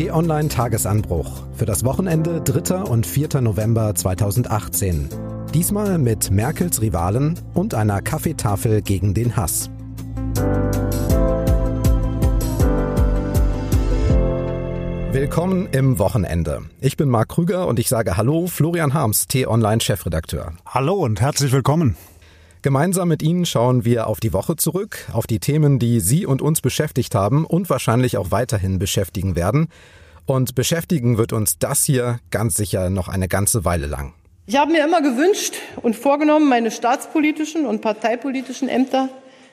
T-Online Tagesanbruch für das Wochenende 3. und 4. November 2018. Diesmal mit Merkels Rivalen und einer Kaffeetafel gegen den Hass. Willkommen im Wochenende. Ich bin Marc Krüger und ich sage Hallo, Florian Harms, T-Online Chefredakteur. Hallo und herzlich willkommen. Gemeinsam mit Ihnen schauen wir auf die Woche zurück, auf die Themen, die Sie und uns beschäftigt haben und wahrscheinlich auch weiterhin beschäftigen werden. Und beschäftigen wird uns das hier ganz sicher noch eine ganze Weile lang. Ich habe mir immer gewünscht und vorgenommen, meine staatspolitischen und parteipolitischen Ämter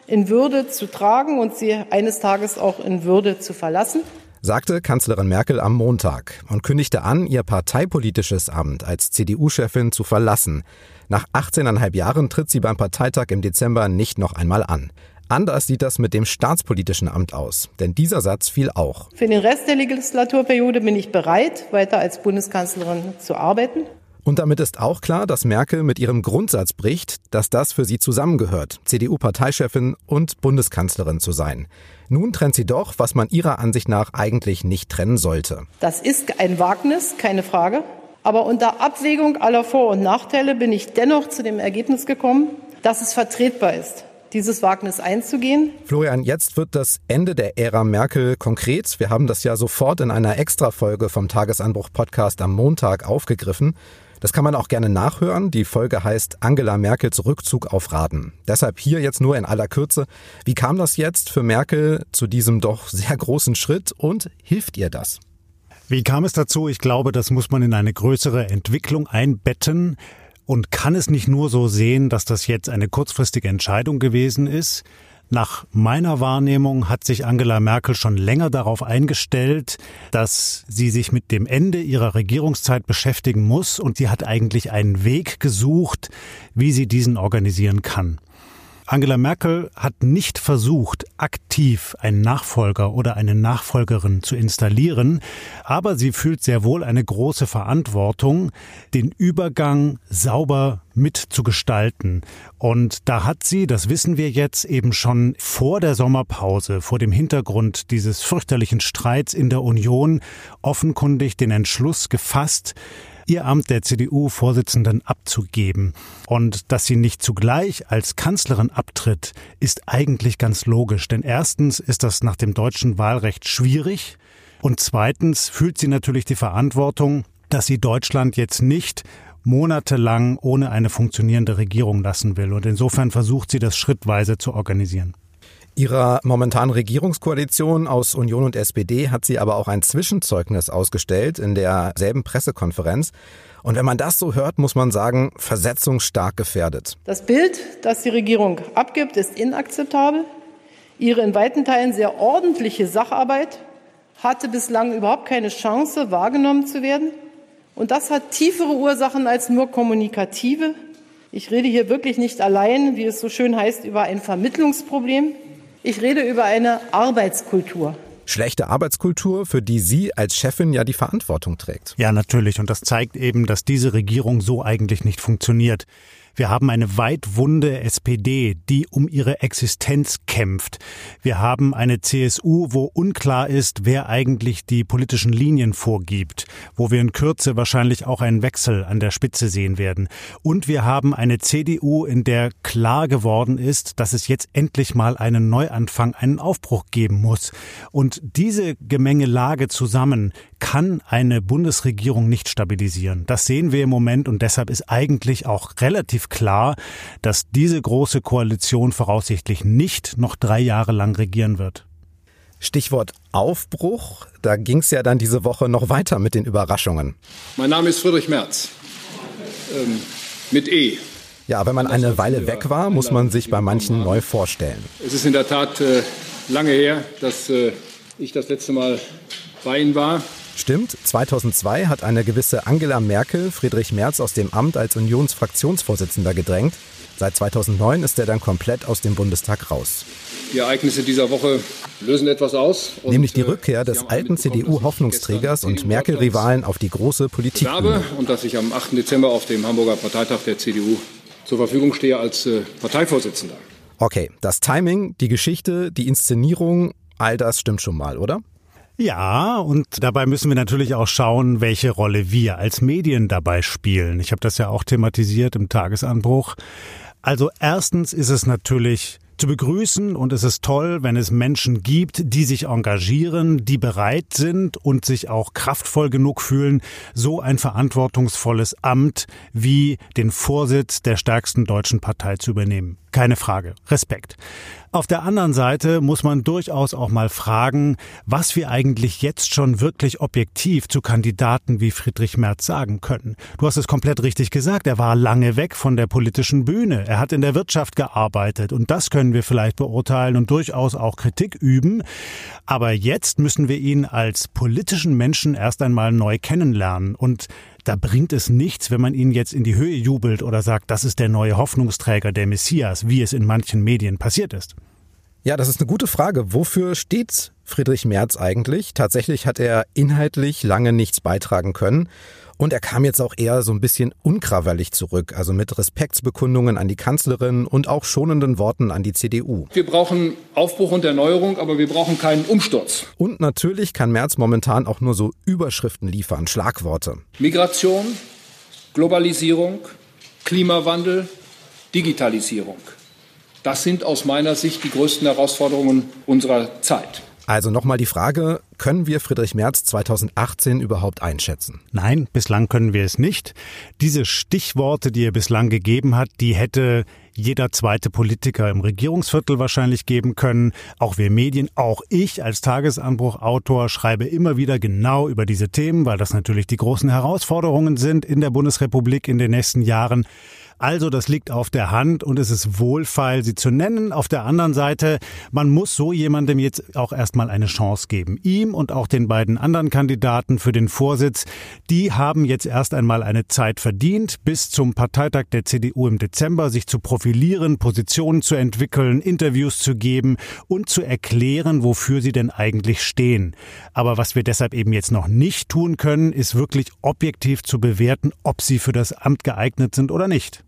in Würde zu tragen und sie eines Tages auch in Würde zu verlassen sagte Kanzlerin Merkel am Montag und kündigte an, ihr parteipolitisches Amt als CDU-Chefin zu verlassen. Nach 18,5 Jahren tritt sie beim Parteitag im Dezember nicht noch einmal an. Anders sieht das mit dem staatspolitischen Amt aus, denn dieser Satz fiel auch. Für den Rest der Legislaturperiode bin ich bereit, weiter als Bundeskanzlerin zu arbeiten. Und damit ist auch klar, dass Merkel mit ihrem Grundsatz bricht, dass das für sie zusammengehört, CDU-Parteichefin und Bundeskanzlerin zu sein. Nun trennt sie doch, was man ihrer Ansicht nach eigentlich nicht trennen sollte. Das ist ein Wagnis, keine Frage. Aber unter Abwägung aller Vor- und Nachteile bin ich dennoch zu dem Ergebnis gekommen, dass es vertretbar ist, dieses Wagnis einzugehen. Florian, jetzt wird das Ende der Ära Merkel konkret. Wir haben das ja sofort in einer Extrafolge vom Tagesanbruch Podcast am Montag aufgegriffen. Das kann man auch gerne nachhören. Die Folge heißt Angela Merkels Rückzug auf Raten. Deshalb hier jetzt nur in aller Kürze. Wie kam das jetzt für Merkel zu diesem doch sehr großen Schritt und hilft ihr das? Wie kam es dazu? Ich glaube, das muss man in eine größere Entwicklung einbetten und kann es nicht nur so sehen, dass das jetzt eine kurzfristige Entscheidung gewesen ist. Nach meiner Wahrnehmung hat sich Angela Merkel schon länger darauf eingestellt, dass sie sich mit dem Ende ihrer Regierungszeit beschäftigen muss und sie hat eigentlich einen Weg gesucht, wie sie diesen organisieren kann. Angela Merkel hat nicht versucht, aktiv einen Nachfolger oder eine Nachfolgerin zu installieren, aber sie fühlt sehr wohl eine große Verantwortung, den Übergang sauber mitzugestalten. Und da hat sie, das wissen wir jetzt, eben schon vor der Sommerpause, vor dem Hintergrund dieses fürchterlichen Streits in der Union, offenkundig den Entschluss gefasst, ihr Amt der CDU-Vorsitzenden abzugeben. Und dass sie nicht zugleich als Kanzlerin abtritt, ist eigentlich ganz logisch. Denn erstens ist das nach dem deutschen Wahlrecht schwierig. Und zweitens fühlt sie natürlich die Verantwortung, dass sie Deutschland jetzt nicht monatelang ohne eine funktionierende Regierung lassen will. Und insofern versucht sie das schrittweise zu organisieren. Ihrer momentanen Regierungskoalition aus Union und SPD hat sie aber auch ein Zwischenzeugnis ausgestellt in derselben Pressekonferenz. Und wenn man das so hört, muss man sagen, versetzungsstark gefährdet. Das Bild, das die Regierung abgibt, ist inakzeptabel. Ihre in weiten Teilen sehr ordentliche Sacharbeit hatte bislang überhaupt keine Chance, wahrgenommen zu werden. Und das hat tiefere Ursachen als nur kommunikative. Ich rede hier wirklich nicht allein, wie es so schön heißt, über ein Vermittlungsproblem. Ich rede über eine Arbeitskultur. Schlechte Arbeitskultur, für die sie als Chefin ja die Verantwortung trägt. Ja, natürlich. Und das zeigt eben, dass diese Regierung so eigentlich nicht funktioniert. Wir haben eine weitwunde SPD, die um ihre Existenz kämpft. Wir haben eine CSU, wo unklar ist, wer eigentlich die politischen Linien vorgibt, wo wir in Kürze wahrscheinlich auch einen Wechsel an der Spitze sehen werden. Und wir haben eine CDU, in der klar geworden ist, dass es jetzt endlich mal einen Neuanfang, einen Aufbruch geben muss. Und diese Gemengelage zusammen kann eine Bundesregierung nicht stabilisieren. Das sehen wir im Moment und deshalb ist eigentlich auch relativ klar, dass diese große Koalition voraussichtlich nicht noch drei Jahre lang regieren wird. Stichwort Aufbruch, da ging es ja dann diese Woche noch weiter mit den Überraschungen. Mein Name ist Friedrich Merz. Ähm, mit E. Ja, wenn man eine Weile weg war, muss man sich bei manchen neu vorstellen. Es ist in der Tat äh, lange her, dass äh, ich das letzte Mal bei Ihnen war. Stimmt, 2002 hat eine gewisse Angela Merkel Friedrich Merz aus dem Amt als Unionsfraktionsvorsitzender gedrängt. Seit 2009 ist er dann komplett aus dem Bundestag raus. Die Ereignisse dieser Woche lösen etwas aus. Nämlich die äh, Rückkehr des alten CDU-Hoffnungsträgers und Merkel-Rivalen auf die große Politik. Und dass ich am 8. Dezember auf dem Hamburger Parteitag der CDU zur Verfügung stehe als äh, Parteivorsitzender. Okay, das Timing, die Geschichte, die Inszenierung, all das stimmt schon mal, oder? Ja, und dabei müssen wir natürlich auch schauen, welche Rolle wir als Medien dabei spielen. Ich habe das ja auch thematisiert im Tagesanbruch. Also erstens ist es natürlich zu begrüßen und es ist toll, wenn es Menschen gibt, die sich engagieren, die bereit sind und sich auch kraftvoll genug fühlen, so ein verantwortungsvolles Amt wie den Vorsitz der stärksten deutschen Partei zu übernehmen. Keine Frage. Respekt. Auf der anderen Seite muss man durchaus auch mal fragen, was wir eigentlich jetzt schon wirklich objektiv zu Kandidaten wie Friedrich Merz sagen können. Du hast es komplett richtig gesagt. Er war lange weg von der politischen Bühne. Er hat in der Wirtschaft gearbeitet und das können wir vielleicht beurteilen und durchaus auch Kritik üben. Aber jetzt müssen wir ihn als politischen Menschen erst einmal neu kennenlernen und da bringt es nichts, wenn man ihn jetzt in die Höhe jubelt oder sagt, das ist der neue Hoffnungsträger, der Messias, wie es in manchen Medien passiert ist. Ja, das ist eine gute Frage. Wofür steht Friedrich Merz eigentlich? Tatsächlich hat er inhaltlich lange nichts beitragen können. Und er kam jetzt auch eher so ein bisschen unkrawallig zurück, also mit Respektsbekundungen an die Kanzlerin und auch schonenden Worten an die CDU. Wir brauchen Aufbruch und Erneuerung, aber wir brauchen keinen Umsturz. Und natürlich kann Merz momentan auch nur so Überschriften liefern, Schlagworte. Migration, Globalisierung, Klimawandel, Digitalisierung. Das sind aus meiner Sicht die größten Herausforderungen unserer Zeit. Also nochmal die Frage, können wir Friedrich Merz 2018 überhaupt einschätzen? Nein, bislang können wir es nicht. Diese Stichworte, die er bislang gegeben hat, die hätte jeder zweite Politiker im Regierungsviertel wahrscheinlich geben können. Auch wir Medien, auch ich als Tagesanbruchautor schreibe immer wieder genau über diese Themen, weil das natürlich die großen Herausforderungen sind in der Bundesrepublik in den nächsten Jahren. Also das liegt auf der Hand und es ist wohlfeil, sie zu nennen. Auf der anderen Seite, man muss so jemandem jetzt auch erstmal eine Chance geben. Ihm und auch den beiden anderen Kandidaten für den Vorsitz, die haben jetzt erst einmal eine Zeit verdient, bis zum Parteitag der CDU im Dezember sich zu profilieren, Positionen zu entwickeln, Interviews zu geben und zu erklären, wofür sie denn eigentlich stehen. Aber was wir deshalb eben jetzt noch nicht tun können, ist wirklich objektiv zu bewerten, ob sie für das Amt geeignet sind oder nicht.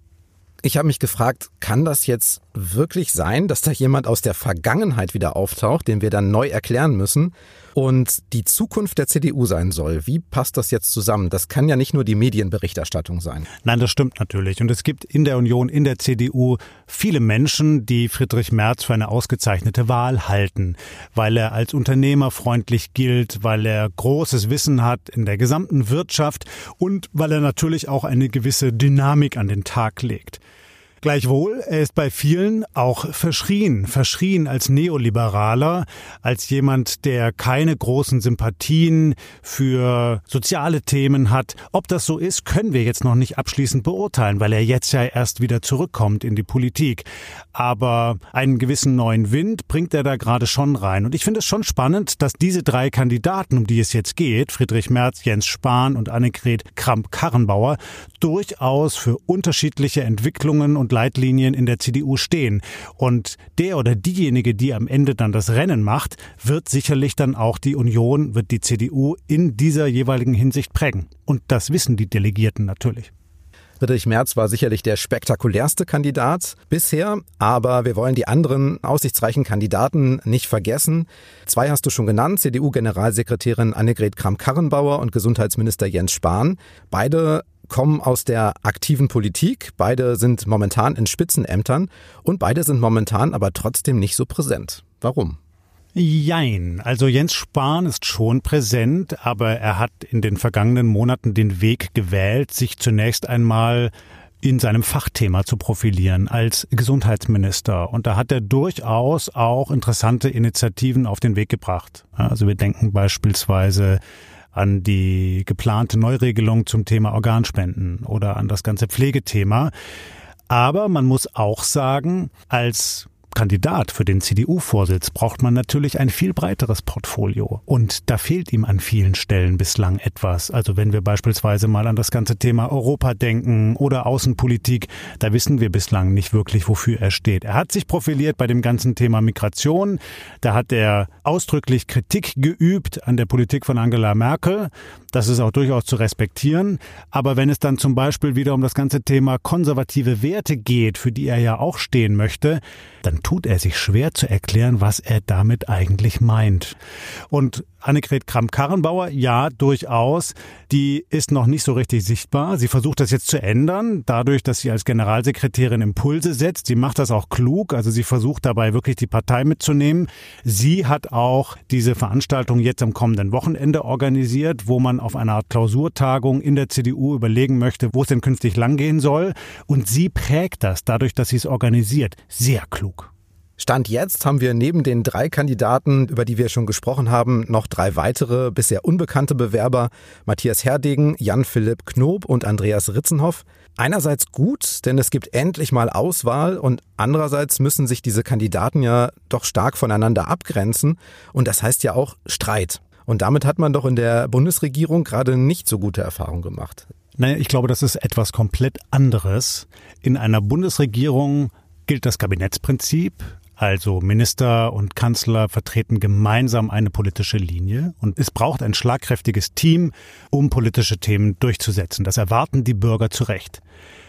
Ich habe mich gefragt, kann das jetzt wirklich sein, dass da jemand aus der Vergangenheit wieder auftaucht, den wir dann neu erklären müssen und die Zukunft der CDU sein soll? Wie passt das jetzt zusammen? Das kann ja nicht nur die Medienberichterstattung sein. Nein, das stimmt natürlich. Und es gibt in der Union, in der CDU viele Menschen, die Friedrich Merz für eine ausgezeichnete Wahl halten, weil er als Unternehmer freundlich gilt, weil er großes Wissen hat in der gesamten Wirtschaft und weil er natürlich auch eine gewisse Dynamik an den Tag legt. Gleichwohl, er ist bei vielen auch verschrien, verschrien als Neoliberaler, als jemand, der keine großen Sympathien für soziale Themen hat. Ob das so ist, können wir jetzt noch nicht abschließend beurteilen, weil er jetzt ja erst wieder zurückkommt in die Politik. Aber einen gewissen neuen Wind bringt er da gerade schon rein. Und ich finde es schon spannend, dass diese drei Kandidaten, um die es jetzt geht, Friedrich Merz, Jens Spahn und Annegret Kramp-Karrenbauer, durchaus für unterschiedliche Entwicklungen und und Leitlinien in der CDU stehen. Und der oder diejenige, die am Ende dann das Rennen macht, wird sicherlich dann auch die Union, wird die CDU in dieser jeweiligen Hinsicht prägen. Und das wissen die Delegierten natürlich. Friedrich Merz war sicherlich der spektakulärste Kandidat bisher, aber wir wollen die anderen aussichtsreichen Kandidaten nicht vergessen. Zwei hast du schon genannt, CDU-Generalsekretärin Annegret Kramp-Karrenbauer und Gesundheitsminister Jens Spahn. Beide kommen aus der aktiven Politik, beide sind momentan in Spitzenämtern und beide sind momentan aber trotzdem nicht so präsent. Warum? Jein. Also Jens Spahn ist schon präsent, aber er hat in den vergangenen Monaten den Weg gewählt, sich zunächst einmal in seinem Fachthema zu profilieren als Gesundheitsminister. Und da hat er durchaus auch interessante Initiativen auf den Weg gebracht. Also wir denken beispielsweise an die geplante Neuregelung zum Thema Organspenden oder an das ganze Pflegethema. Aber man muss auch sagen, als Kandidat für den CDU-Vorsitz braucht man natürlich ein viel breiteres Portfolio. Und da fehlt ihm an vielen Stellen bislang etwas. Also wenn wir beispielsweise mal an das ganze Thema Europa denken oder Außenpolitik, da wissen wir bislang nicht wirklich, wofür er steht. Er hat sich profiliert bei dem ganzen Thema Migration. Da hat er ausdrücklich Kritik geübt an der Politik von Angela Merkel. Das ist auch durchaus zu respektieren. Aber wenn es dann zum Beispiel wieder um das ganze Thema konservative Werte geht, für die er ja auch stehen möchte, dann tut er sich schwer zu erklären, was er damit eigentlich meint. Und Annegret Kramp-Karrenbauer, ja, durchaus, die ist noch nicht so richtig sichtbar. Sie versucht das jetzt zu ändern, dadurch, dass sie als Generalsekretärin Impulse setzt. Sie macht das auch klug, also sie versucht dabei wirklich die Partei mitzunehmen. Sie hat auch diese Veranstaltung jetzt am kommenden Wochenende organisiert, wo man auf einer Art Klausurtagung in der CDU überlegen möchte, wo es denn künftig langgehen soll. Und sie prägt das dadurch, dass sie es organisiert. Sehr klug. Stand jetzt haben wir neben den drei Kandidaten, über die wir schon gesprochen haben, noch drei weitere bisher unbekannte Bewerber, Matthias Herdegen, Jan-Philipp Knob und Andreas Ritzenhoff. Einerseits gut, denn es gibt endlich mal Auswahl und andererseits müssen sich diese Kandidaten ja doch stark voneinander abgrenzen und das heißt ja auch Streit. Und damit hat man doch in der Bundesregierung gerade nicht so gute Erfahrungen gemacht. Naja, ich glaube, das ist etwas komplett anderes. In einer Bundesregierung gilt das Kabinettsprinzip. Also Minister und Kanzler vertreten gemeinsam eine politische Linie und es braucht ein schlagkräftiges Team, um politische Themen durchzusetzen. Das erwarten die Bürger zu Recht.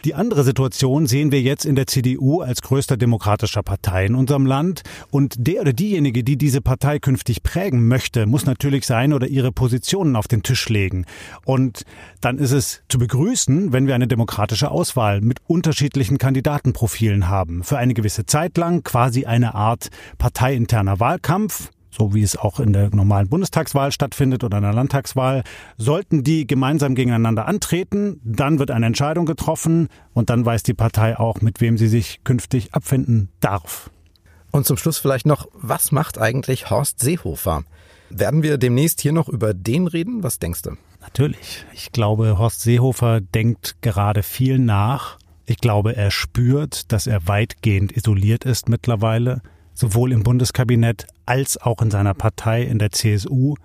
Die andere Situation sehen wir jetzt in der CDU als größter demokratischer Partei in unserem Land. Und der oder diejenige, die diese Partei künftig prägen möchte, muss natürlich seine oder ihre Positionen auf den Tisch legen. Und dann ist es zu begrüßen, wenn wir eine demokratische Auswahl mit unterschiedlichen Kandidatenprofilen haben. Für eine gewisse Zeit lang quasi eine Art parteiinterner Wahlkampf so wie es auch in der normalen Bundestagswahl stattfindet oder in der Landtagswahl, sollten die gemeinsam gegeneinander antreten, dann wird eine Entscheidung getroffen und dann weiß die Partei auch, mit wem sie sich künftig abfinden darf. Und zum Schluss vielleicht noch, was macht eigentlich Horst Seehofer? Werden wir demnächst hier noch über den reden? Was denkst du? Natürlich. Ich glaube, Horst Seehofer denkt gerade viel nach. Ich glaube, er spürt, dass er weitgehend isoliert ist mittlerweile sowohl im Bundeskabinett als auch in seiner Partei, in der CSU.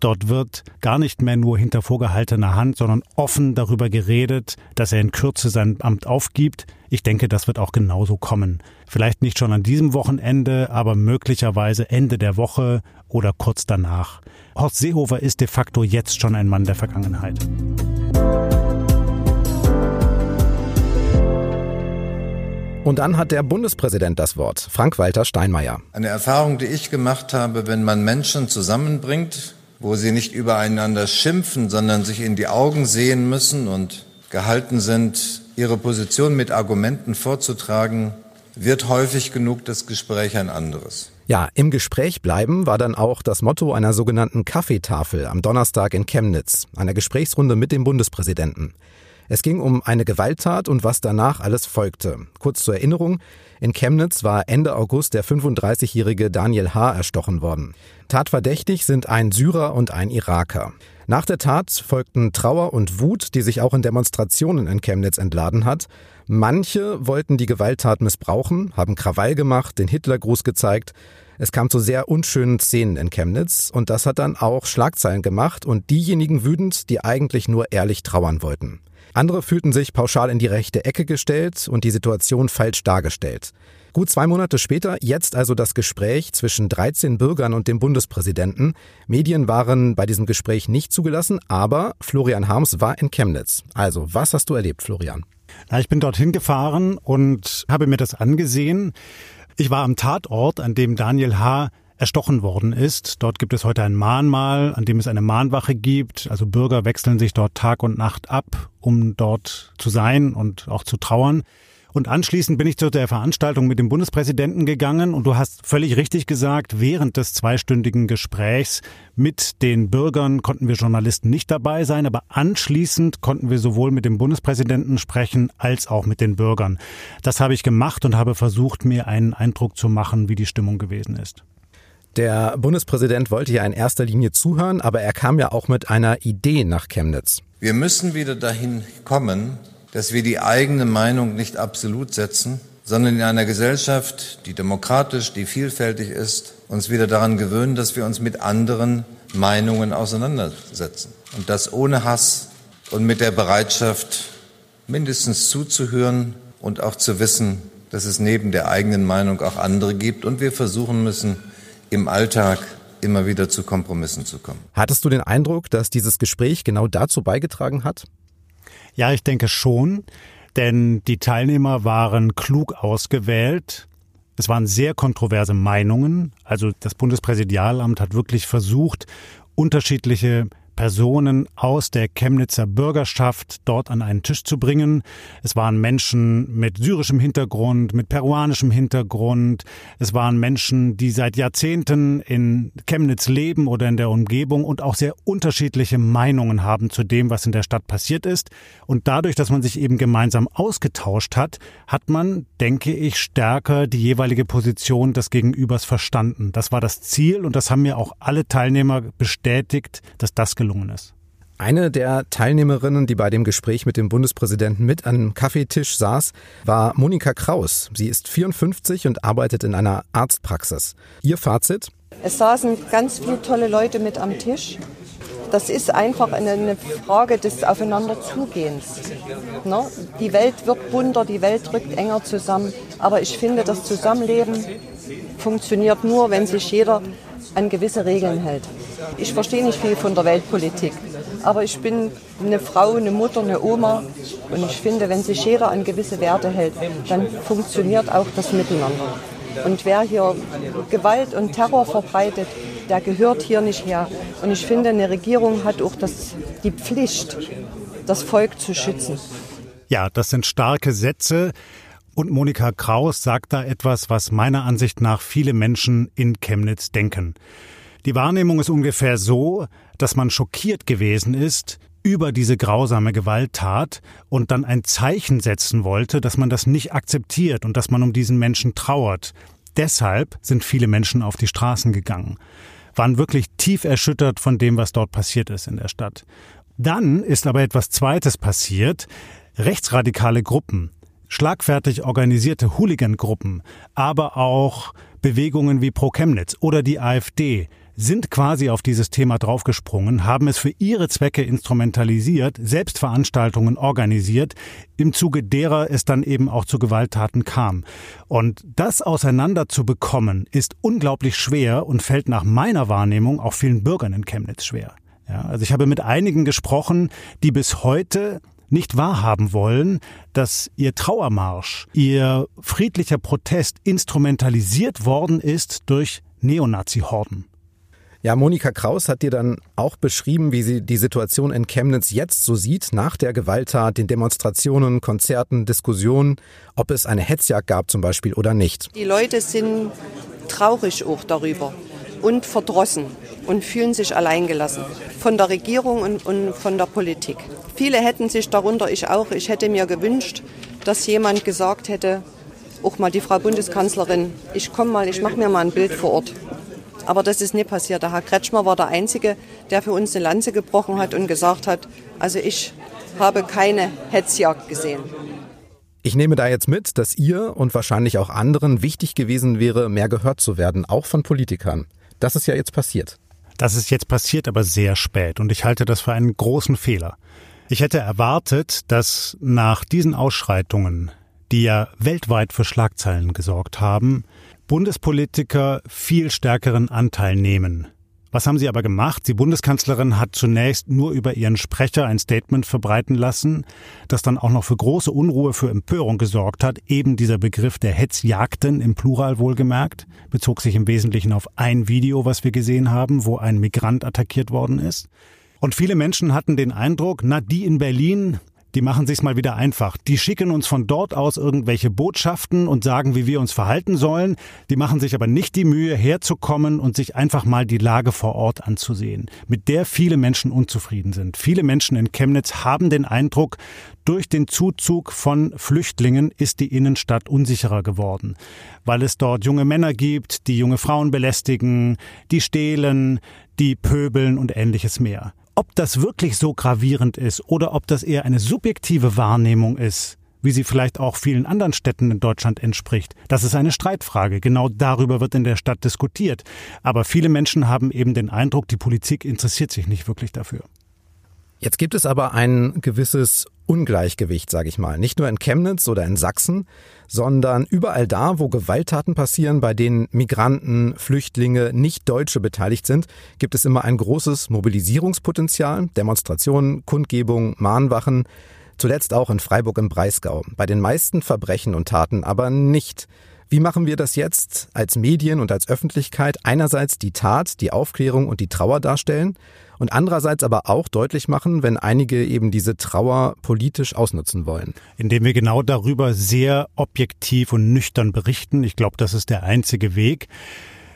Dort wird gar nicht mehr nur hinter vorgehaltener Hand, sondern offen darüber geredet, dass er in Kürze sein Amt aufgibt. Ich denke, das wird auch genauso kommen. Vielleicht nicht schon an diesem Wochenende, aber möglicherweise Ende der Woche oder kurz danach. Horst Seehofer ist de facto jetzt schon ein Mann der Vergangenheit. Und dann hat der Bundespräsident das Wort, Frank-Walter Steinmeier. Eine Erfahrung, die ich gemacht habe, wenn man Menschen zusammenbringt, wo sie nicht übereinander schimpfen, sondern sich in die Augen sehen müssen und gehalten sind, ihre Position mit Argumenten vorzutragen, wird häufig genug das Gespräch ein anderes. Ja, im Gespräch bleiben war dann auch das Motto einer sogenannten Kaffeetafel am Donnerstag in Chemnitz, einer Gesprächsrunde mit dem Bundespräsidenten. Es ging um eine Gewalttat und was danach alles folgte. Kurz zur Erinnerung, in Chemnitz war Ende August der 35-jährige Daniel H. erstochen worden. Tatverdächtig sind ein Syrer und ein Iraker. Nach der Tat folgten Trauer und Wut, die sich auch in Demonstrationen in Chemnitz entladen hat. Manche wollten die Gewalttat missbrauchen, haben Krawall gemacht, den Hitlergruß gezeigt. Es kam zu sehr unschönen Szenen in Chemnitz und das hat dann auch Schlagzeilen gemacht und diejenigen wütend, die eigentlich nur ehrlich trauern wollten. Andere fühlten sich pauschal in die rechte Ecke gestellt und die Situation falsch dargestellt. Gut zwei Monate später, jetzt also das Gespräch zwischen 13 Bürgern und dem Bundespräsidenten. Medien waren bei diesem Gespräch nicht zugelassen, aber Florian Harms war in Chemnitz. Also, was hast du erlebt, Florian? Na, ich bin dorthin gefahren und habe mir das angesehen. Ich war am Tatort, an dem Daniel H erstochen worden ist. Dort gibt es heute ein Mahnmal, an dem es eine Mahnwache gibt. Also Bürger wechseln sich dort Tag und Nacht ab, um dort zu sein und auch zu trauern. Und anschließend bin ich zu der Veranstaltung mit dem Bundespräsidenten gegangen und du hast völlig richtig gesagt, während des zweistündigen Gesprächs mit den Bürgern konnten wir Journalisten nicht dabei sein, aber anschließend konnten wir sowohl mit dem Bundespräsidenten sprechen als auch mit den Bürgern. Das habe ich gemacht und habe versucht, mir einen Eindruck zu machen, wie die Stimmung gewesen ist. Der Bundespräsident wollte ja in erster Linie zuhören, aber er kam ja auch mit einer Idee nach Chemnitz. Wir müssen wieder dahin kommen, dass wir die eigene Meinung nicht absolut setzen, sondern in einer Gesellschaft, die demokratisch, die vielfältig ist, uns wieder daran gewöhnen, dass wir uns mit anderen Meinungen auseinandersetzen. Und das ohne Hass und mit der Bereitschaft, mindestens zuzuhören und auch zu wissen, dass es neben der eigenen Meinung auch andere gibt. Und wir versuchen müssen, im Alltag immer wieder zu Kompromissen zu kommen. Hattest du den Eindruck, dass dieses Gespräch genau dazu beigetragen hat? Ja, ich denke schon, denn die Teilnehmer waren klug ausgewählt. Es waren sehr kontroverse Meinungen. Also das Bundespräsidialamt hat wirklich versucht, unterschiedliche Personen aus der Chemnitzer Bürgerschaft dort an einen Tisch zu bringen. Es waren Menschen mit syrischem Hintergrund, mit peruanischem Hintergrund. Es waren Menschen, die seit Jahrzehnten in Chemnitz leben oder in der Umgebung und auch sehr unterschiedliche Meinungen haben zu dem, was in der Stadt passiert ist. Und dadurch, dass man sich eben gemeinsam ausgetauscht hat, hat man, denke ich, stärker die jeweilige Position des Gegenübers verstanden. Das war das Ziel und das haben mir auch alle Teilnehmer bestätigt, dass das gelungen ist. Eine der Teilnehmerinnen, die bei dem Gespräch mit dem Bundespräsidenten mit am Kaffeetisch saß, war Monika Kraus. Sie ist 54 und arbeitet in einer Arztpraxis. Ihr Fazit? Es saßen ganz viele tolle Leute mit am Tisch. Das ist einfach eine, Frage des Aufeinanderzugehens. Ne? Die Welt wird bunter, die Welt rückt enger zusammen. Aber ich finde, das Zusammenleben funktioniert nur, wenn sich jeder an gewisse Regeln hält. Ich verstehe nicht viel von der Weltpolitik, aber ich bin eine Frau, eine Mutter, eine Oma und ich finde, wenn sich jeder an gewisse Werte hält, dann funktioniert auch das Miteinander. Und wer hier Gewalt und Terror verbreitet, der gehört hier nicht her. Und ich finde, eine Regierung hat auch das, die Pflicht, das Volk zu schützen. Ja, das sind starke Sätze. Und Monika Kraus sagt da etwas, was meiner Ansicht nach viele Menschen in Chemnitz denken. Die Wahrnehmung ist ungefähr so, dass man schockiert gewesen ist über diese grausame Gewalttat und dann ein Zeichen setzen wollte, dass man das nicht akzeptiert und dass man um diesen Menschen trauert. Deshalb sind viele Menschen auf die Straßen gegangen, waren wirklich tief erschüttert von dem, was dort passiert ist in der Stadt. Dann ist aber etwas Zweites passiert. Rechtsradikale Gruppen, schlagfertig organisierte Hooligan-Gruppen, aber auch Bewegungen wie Pro Chemnitz oder die AfD sind quasi auf dieses Thema draufgesprungen, haben es für ihre Zwecke instrumentalisiert, selbst Veranstaltungen organisiert, im Zuge derer es dann eben auch zu Gewalttaten kam. Und das auseinander zu bekommen, ist unglaublich schwer und fällt nach meiner Wahrnehmung auch vielen Bürgern in Chemnitz schwer. Ja, also ich habe mit einigen gesprochen, die bis heute nicht wahrhaben wollen, dass ihr Trauermarsch, ihr friedlicher Protest instrumentalisiert worden ist durch Neonazi-Horden. Ja, Monika Kraus hat dir dann auch beschrieben, wie sie die Situation in Chemnitz jetzt so sieht, nach der Gewalttat, den Demonstrationen, Konzerten, Diskussionen, ob es eine Hetzjagd gab zum Beispiel oder nicht. Die Leute sind traurig auch darüber und verdrossen und fühlen sich alleingelassen von der Regierung und, und von der Politik. Viele hätten sich darunter, ich auch, ich hätte mir gewünscht, dass jemand gesagt hätte, auch mal die Frau Bundeskanzlerin, ich komme mal, ich mache mir mal ein Bild vor Ort. Aber das ist nicht passiert. Der Herr Kretschmer war der Einzige, der für uns eine Lanze gebrochen hat und gesagt hat, also ich habe keine Hetzjagd gesehen. Ich nehme da jetzt mit, dass ihr und wahrscheinlich auch anderen wichtig gewesen wäre, mehr gehört zu werden, auch von Politikern. Das ist ja jetzt passiert. Das ist jetzt passiert, aber sehr spät. Und ich halte das für einen großen Fehler. Ich hätte erwartet, dass nach diesen Ausschreitungen, die ja weltweit für Schlagzeilen gesorgt haben, Bundespolitiker viel stärkeren Anteil nehmen. Was haben sie aber gemacht? Die Bundeskanzlerin hat zunächst nur über ihren Sprecher ein Statement verbreiten lassen, das dann auch noch für große Unruhe, für Empörung gesorgt hat. Eben dieser Begriff der Hetzjagden im Plural wohlgemerkt, bezog sich im Wesentlichen auf ein Video, was wir gesehen haben, wo ein Migrant attackiert worden ist. Und viele Menschen hatten den Eindruck, na, die in Berlin, die machen sich's mal wieder einfach. Die schicken uns von dort aus irgendwelche Botschaften und sagen, wie wir uns verhalten sollen. Die machen sich aber nicht die Mühe, herzukommen und sich einfach mal die Lage vor Ort anzusehen, mit der viele Menschen unzufrieden sind. Viele Menschen in Chemnitz haben den Eindruck, durch den Zuzug von Flüchtlingen ist die Innenstadt unsicherer geworden, weil es dort junge Männer gibt, die junge Frauen belästigen, die stehlen, die pöbeln und ähnliches mehr. Ob das wirklich so gravierend ist oder ob das eher eine subjektive Wahrnehmung ist, wie sie vielleicht auch vielen anderen Städten in Deutschland entspricht, das ist eine Streitfrage. Genau darüber wird in der Stadt diskutiert. Aber viele Menschen haben eben den Eindruck, die Politik interessiert sich nicht wirklich dafür. Jetzt gibt es aber ein gewisses Ungleichgewicht, sage ich mal. Nicht nur in Chemnitz oder in Sachsen, sondern überall da, wo Gewalttaten passieren, bei denen Migranten, Flüchtlinge, nicht Deutsche beteiligt sind, gibt es immer ein großes Mobilisierungspotenzial, Demonstrationen, Kundgebungen, Mahnwachen, zuletzt auch in Freiburg im Breisgau. Bei den meisten Verbrechen und Taten aber nicht Wie machen wir das jetzt als Medien und als Öffentlichkeit? Einerseits die Tat, die Aufklärung und die Trauer darstellen und andererseits aber auch deutlich machen, wenn einige eben diese Trauer politisch ausnutzen wollen. Indem wir genau darüber sehr objektiv und nüchtern berichten. Ich glaube, das ist der einzige Weg.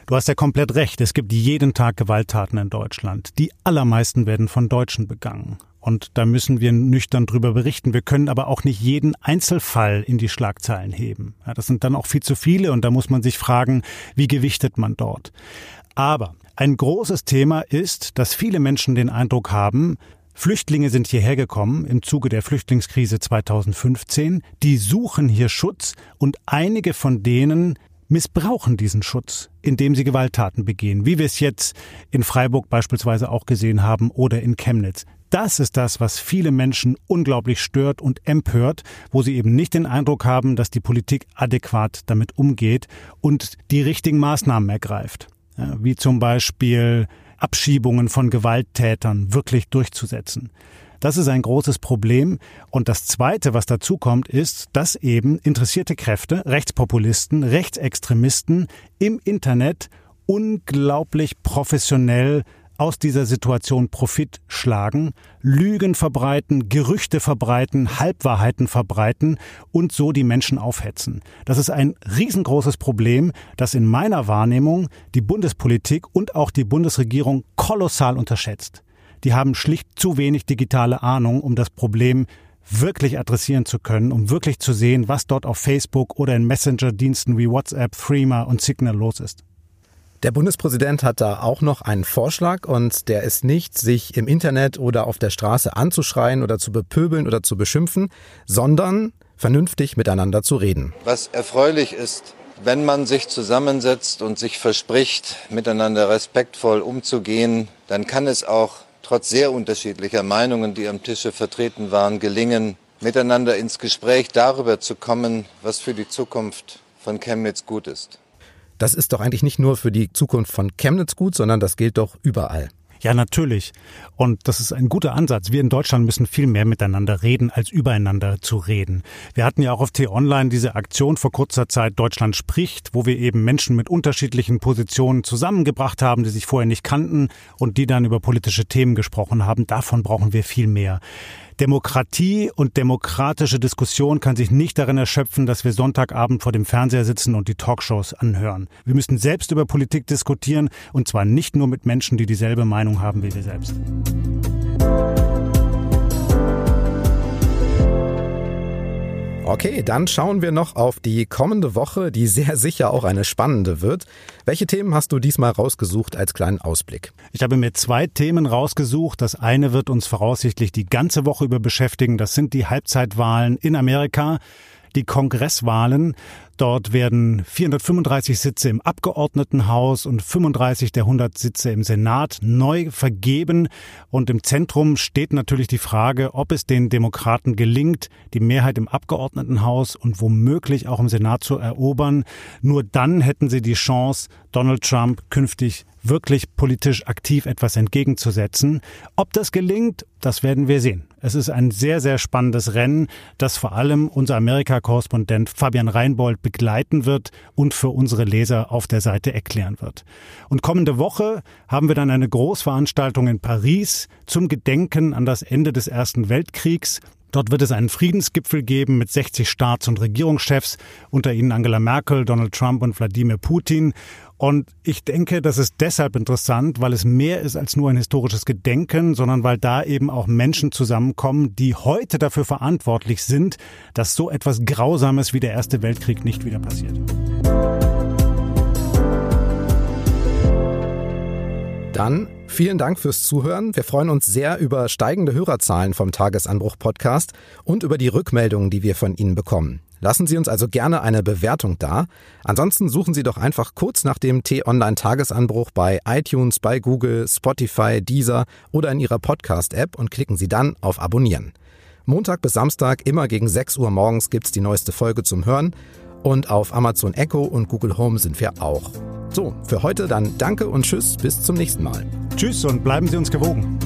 Du hast ja komplett recht. Es gibt jeden Tag Gewalttaten in Deutschland. Die allermeisten werden von Deutschen begangen. Und da müssen wir nüchtern drüber berichten. Wir können aber auch nicht jeden Einzelfall in die Schlagzeilen heben. Ja, das sind dann auch viel zu viele und da muss man sich fragen, wie gewichtet man dort. Aber ein großes Thema ist, dass viele Menschen den Eindruck haben, Flüchtlinge sind hierher gekommen im Zuge der Flüchtlingskrise 2015, die suchen hier Schutz und einige von denen missbrauchen diesen Schutz, indem sie Gewalttaten begehen, wie wir es jetzt in Freiburg beispielsweise auch gesehen haben oder in Chemnitz. Das ist das, was viele Menschen unglaublich stört und empört, wo sie eben nicht den Eindruck haben, dass die Politik adäquat damit umgeht und die richtigen Maßnahmen ergreift, ja, wie zum Beispiel Abschiebungen von Gewalttätern wirklich durchzusetzen. Das ist ein großes Problem. Und das Zweite, was dazu kommt, ist, dass eben interessierte Kräfte, Rechtspopulisten, Rechtsextremisten im Internet unglaublich professionell aus dieser Situation Profit schlagen, Lügen verbreiten, Gerüchte verbreiten, Halbwahrheiten verbreiten und so die Menschen aufhetzen. Das ist ein riesengroßes Problem, das in meiner Wahrnehmung die Bundespolitik und auch die Bundesregierung kolossal unterschätzt. Die haben schlicht zu wenig digitale Ahnung, um das Problem wirklich adressieren zu können, um wirklich zu sehen, was dort auf Facebook oder in Messenger-Diensten wie WhatsApp, Threema und Signal los ist. Der Bundespräsident hat da auch noch einen Vorschlag und der ist nicht, sich im Internet oder auf der Straße anzuschreien oder zu bepöbeln oder zu beschimpfen, sondern vernünftig miteinander zu reden. Was erfreulich ist, wenn man sich zusammensetzt und sich verspricht, miteinander respektvoll umzugehen, dann kann es auch trotz sehr unterschiedlicher Meinungen, die am Tische vertreten waren, gelingen, miteinander ins Gespräch darüber zu kommen, was für die Zukunft von Chemnitz gut ist. Das ist doch eigentlich nicht nur für die Zukunft von Chemnitz gut, sondern das gilt doch überall. Ja, natürlich. Und das ist ein guter Ansatz. Wir in Deutschland müssen viel mehr miteinander reden, als übereinander zu reden. Wir hatten ja auch auf T-Online diese Aktion vor kurzer Zeit Deutschland spricht, wo wir eben Menschen mit unterschiedlichen Positionen zusammengebracht haben, die sich vorher nicht kannten und die dann über politische Themen gesprochen haben. Davon brauchen wir viel mehr. Demokratie und demokratische Diskussion kann sich nicht darin erschöpfen, dass wir Sonntagabend vor dem Fernseher sitzen und die Talkshows anhören. Wir müssen selbst über Politik diskutieren und zwar nicht nur mit Menschen, die dieselbe Meinung haben wie wir selbst. Okay, dann schauen wir noch auf die kommende Woche, die sehr sicher auch eine spannende wird. Welche Themen hast du diesmal rausgesucht als kleinen Ausblick? Ich habe mir zwei Themen rausgesucht. Das eine wird uns voraussichtlich die ganze Woche über beschäftigen. Das sind die Halbzeitwahlen in Amerika die Kongresswahlen. Dort werden 435 Sitze im Abgeordnetenhaus und 35 der 100 Sitze im Senat neu vergeben. Und im Zentrum steht natürlich die Frage, ob es den Demokraten gelingt, die Mehrheit im Abgeordnetenhaus und womöglich auch im Senat zu erobern. Nur dann hätten sie die Chance, Donald Trump künftig wirklich politisch aktiv etwas entgegenzusetzen. Ob das gelingt, das werden wir sehen. Es ist ein sehr, sehr spannendes Rennen, das vor allem unser Amerika-Korrespondent Fabian Reinbold begleiten wird und für unsere Leser auf der Seite erklären wird. Und kommende Woche haben wir dann eine Großveranstaltung in Paris zum Gedenken an das Ende des Ersten Weltkriegs. Dort wird es einen Friedensgipfel geben mit 60 Staats- und Regierungschefs, unter ihnen Angela Merkel, Donald Trump und Wladimir Putin. Und ich denke, das ist deshalb interessant, weil es mehr ist als nur ein historisches Gedenken, sondern weil da eben auch Menschen zusammenkommen, die heute dafür verantwortlich sind, dass so etwas Grausames wie der Erste Weltkrieg nicht wieder passiert. Dann vielen Dank fürs Zuhören. Wir freuen uns sehr über steigende Hörerzahlen vom Tagesanbruch Podcast und über die Rückmeldungen, die wir von Ihnen bekommen. Lassen Sie uns also gerne eine Bewertung da. Ansonsten suchen Sie doch einfach kurz nach dem T-Online-Tagesanbruch bei iTunes, bei Google, Spotify, Deezer oder in Ihrer Podcast-App und klicken Sie dann auf Abonnieren. Montag bis Samstag immer gegen 6 Uhr morgens gibt's die neueste Folge zum Hören und auf Amazon Echo und Google Home sind wir auch. So, für heute dann danke und tschüss, bis zum nächsten Mal. Tschüss und bleiben Sie uns gewogen.